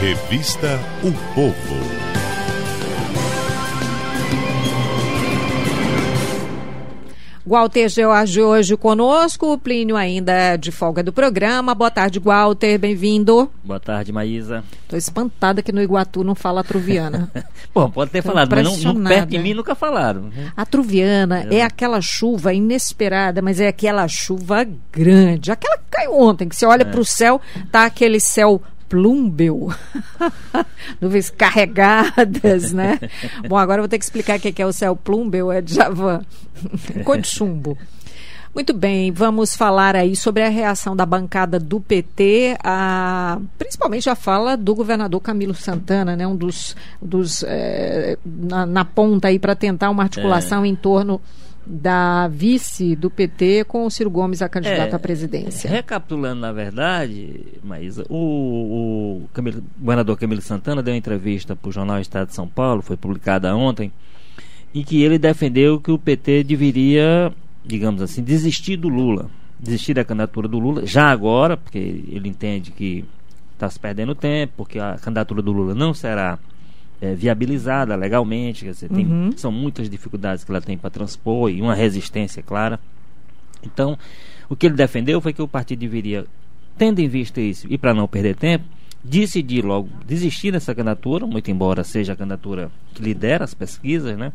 Revista O Povo. Walter George hoje conosco, o Plínio ainda de folga do programa. Boa tarde, Walter, bem-vindo. Boa tarde, Maísa. Tô espantada que no Iguatu não fala atruviana. Bom, pode ter Tô falado, mas não, não, perto de mim nunca falaram. A truviana é. é aquela chuva inesperada, mas é aquela chuva grande. Aquela que caiu ontem, que você olha é. para o céu, tá aquele céu plúmbeo, nuvens carregadas, né? Bom, agora eu vou ter que explicar o que é o céu plúmbeo, é Javan, cor de chumbo. Muito bem, vamos falar aí sobre a reação da bancada do PT, a, principalmente a fala do governador Camilo Santana, né, um dos, dos é, na, na, ponta aí para tentar uma articulação é. em torno da vice do PT com o Ciro Gomes a candidato é, à presidência. Recapitulando, na verdade, Maísa, o, o Camilo, governador Camilo Santana deu uma entrevista para o Jornal Estado de São Paulo, foi publicada ontem, em que ele defendeu que o PT deveria, digamos assim, desistir do Lula, desistir da candidatura do Lula, já agora, porque ele entende que está se perdendo tempo, porque a candidatura do Lula não será é, viabilizada legalmente, dizer, tem, uhum. são muitas dificuldades que ela tem para transpor e uma resistência clara. Então, o que ele defendeu foi que o partido deveria, tendo em vista isso e para não perder tempo, decidir logo desistir dessa candidatura, muito embora seja a candidatura que lidera as pesquisas, né?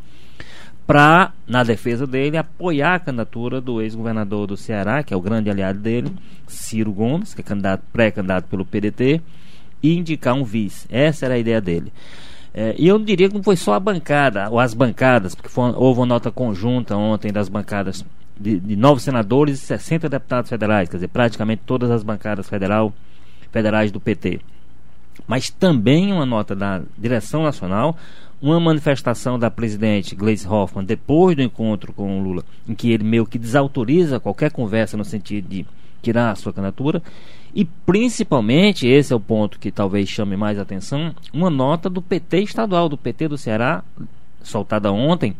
Para, na defesa dele, apoiar a candidatura do ex-governador do Ceará, que é o grande aliado dele, Ciro Gomes, que é candidato, pré-candidato pelo PDT, e indicar um vice. Essa era a ideia dele. É, e eu não diria que não foi só a bancada, ou as bancadas, porque foi, houve uma nota conjunta ontem das bancadas de, de nove senadores e 60 deputados federais, quer dizer, praticamente todas as bancadas federal, federais do PT. Mas também uma nota da direção nacional, uma manifestação da presidente Gleisi Hoffmann depois do encontro com o Lula, em que ele meio que desautoriza qualquer conversa no sentido de tirar a sua candidatura, e principalmente, esse é o ponto que talvez chame mais atenção, uma nota do PT estadual, do PT do Ceará, soltada ontem,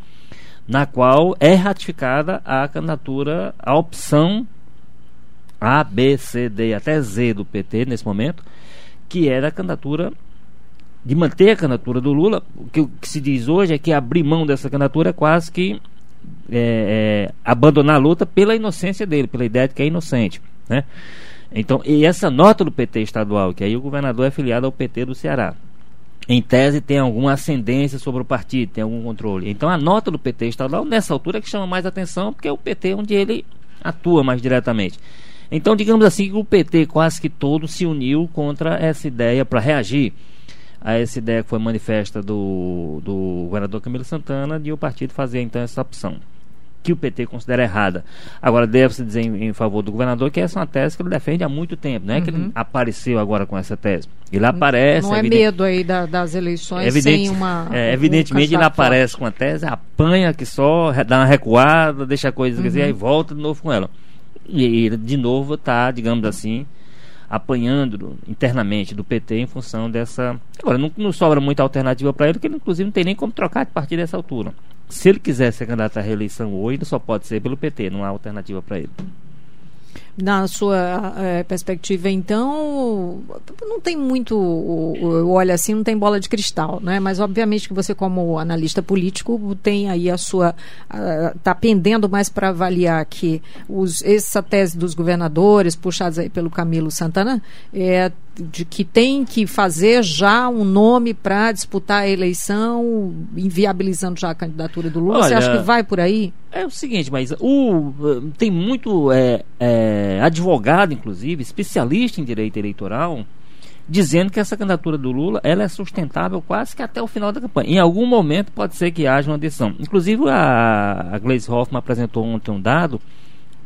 na qual é ratificada a candidatura, a opção A, B, C, D até Z do PT nesse momento, que era a candidatura de manter a candidatura do Lula. O que, o que se diz hoje é que abrir mão dessa candidatura é quase que é, é, abandonar a luta pela inocência dele, pela ideia de que é inocente. Né? Então, e essa nota do PT estadual, que aí o governador é filiado ao PT do Ceará, em tese tem alguma ascendência sobre o partido, tem algum controle. Então a nota do PT estadual, nessa altura, é que chama mais atenção, porque é o PT onde ele atua mais diretamente. Então, digamos assim, que o PT quase que todo se uniu contra essa ideia para reagir a essa ideia que foi manifesta do, do governador Camilo Santana de o partido fazer então essa opção que o PT considera errada. Agora, deve-se dizer em, em, favor do governador que essa é uma tese que ele defende há muito tempo. Não é uhum. que ele uhum. apareceu agora com essa tese. Ele aparece. Não é medo aí da, das eleições evidente, sem uma. É, evidentemente, um ele aparece com a tese, apanha que só, dá uma recuada, deixa a coisa, uhum. quer dizer, aí volta de novo com ela. E ele, de novo, está, digamos assim, apanhando internamente do PT em função dessa. Agora, não, não sobra muita alternativa para ele, porque ele, inclusive, não tem nem como trocar de partido nessa altura se ele quiser ser candidato à reeleição hoje, só pode ser pelo PT, não há alternativa para ele. Na sua é, perspectiva, então, não tem muito, olha assim, não tem bola de cristal, né? Mas obviamente que você, como analista político, tem aí a sua, está pendendo mais para avaliar que os, essa tese dos governadores, puxados aí pelo Camilo Santana, é de que tem que fazer já um nome para disputar a eleição, inviabilizando já a candidatura do Lula. Olha, Você acha que vai por aí? É o seguinte, mas o, tem muito é, é, advogado, inclusive, especialista em direito eleitoral, dizendo que essa candidatura do Lula ela é sustentável quase que até o final da campanha. Em algum momento pode ser que haja uma decisão. Inclusive a, a Gleisi Hoffmann apresentou ontem um dado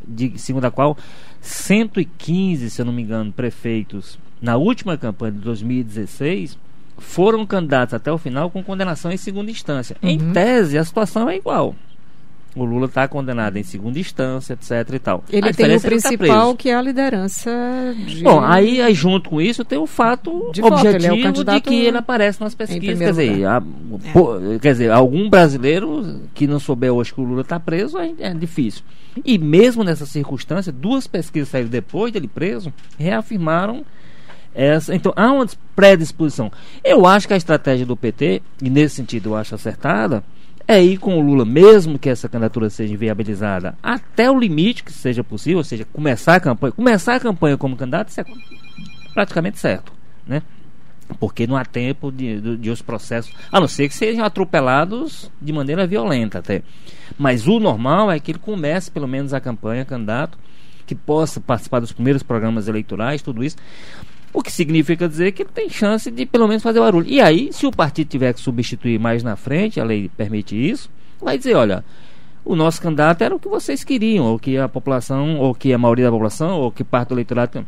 de, segundo a qual 115, se eu não me engano, prefeitos na última campanha de 2016 foram candidatos até o final com condenação em segunda instância. Uhum. Em tese, a situação é igual. O Lula está condenado em segunda instância, etc e tal. Ele tem o é tá principal tá que é a liderança de... Bom, aí, aí, junto com isso tem o fato de objetivo é o de que ele aparece nas pesquisas. Quer dizer, a, é. pô, quer dizer, algum brasileiro que não souber hoje que o Lula está preso é, é, difícil. E mesmo nessa circunstância, duas pesquisas saíram depois dele preso, reafirmaram essa. Então há uma predisposição. Eu acho que a estratégia do PT, e nesse sentido eu acho acertada, é ir com o Lula, mesmo que essa candidatura seja viabilizada, até o limite que seja possível, ou seja, começar a campanha. Começar a campanha como candidato, isso é praticamente certo. Né? Porque não há tempo de, de, de, os processos, a não ser que sejam atropelados de maneira violenta até. Mas o normal é que ele comece pelo menos a campanha, candidato, que possa participar dos primeiros programas eleitorais, tudo isso. O que significa dizer que tem chance de pelo menos fazer barulho. E aí, se o partido tiver que substituir mais na frente, a lei permite isso, vai dizer, olha, o nosso candidato era o que vocês queriam, ou que a população, ou que a maioria da população, ou que parte do eleitorado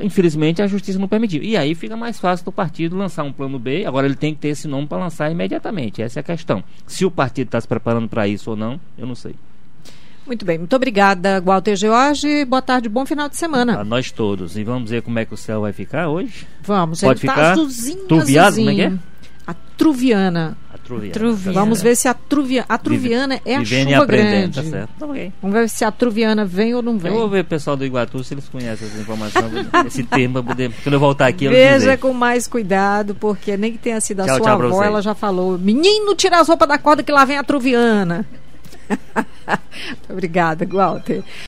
Infelizmente a justiça não permitiu. E aí fica mais fácil do partido lançar um plano B. Agora ele tem que ter esse nome para lançar imediatamente. Essa é a questão. Se o partido está se preparando para isso ou não, eu não sei. Muito bem, muito obrigada, Walter George. Boa tarde, bom final de semana. A nós todos. E vamos ver como é que o céu vai ficar hoje? Vamos, Pode ele ficar tá azulzinho, azulzinho. como é que é? A Truviana. A Truviana. Truviana. Vamos ver se a Truviana. A Truviana é a chuva aprendendo, grande. tá certo. Tá ok. Vamos ver se a Truviana vem ou não vem. Eu vou ver o pessoal do Iguatu se eles conhecem essa informação, esse termo, poder, quando eu voltar aqui eu Veja com mais cuidado, porque nem que tenha sido a Tchau, sua tchau avó, ela já falou: menino, tira as roupas da corda que lá vem a Truviana. Obrigada, Walter.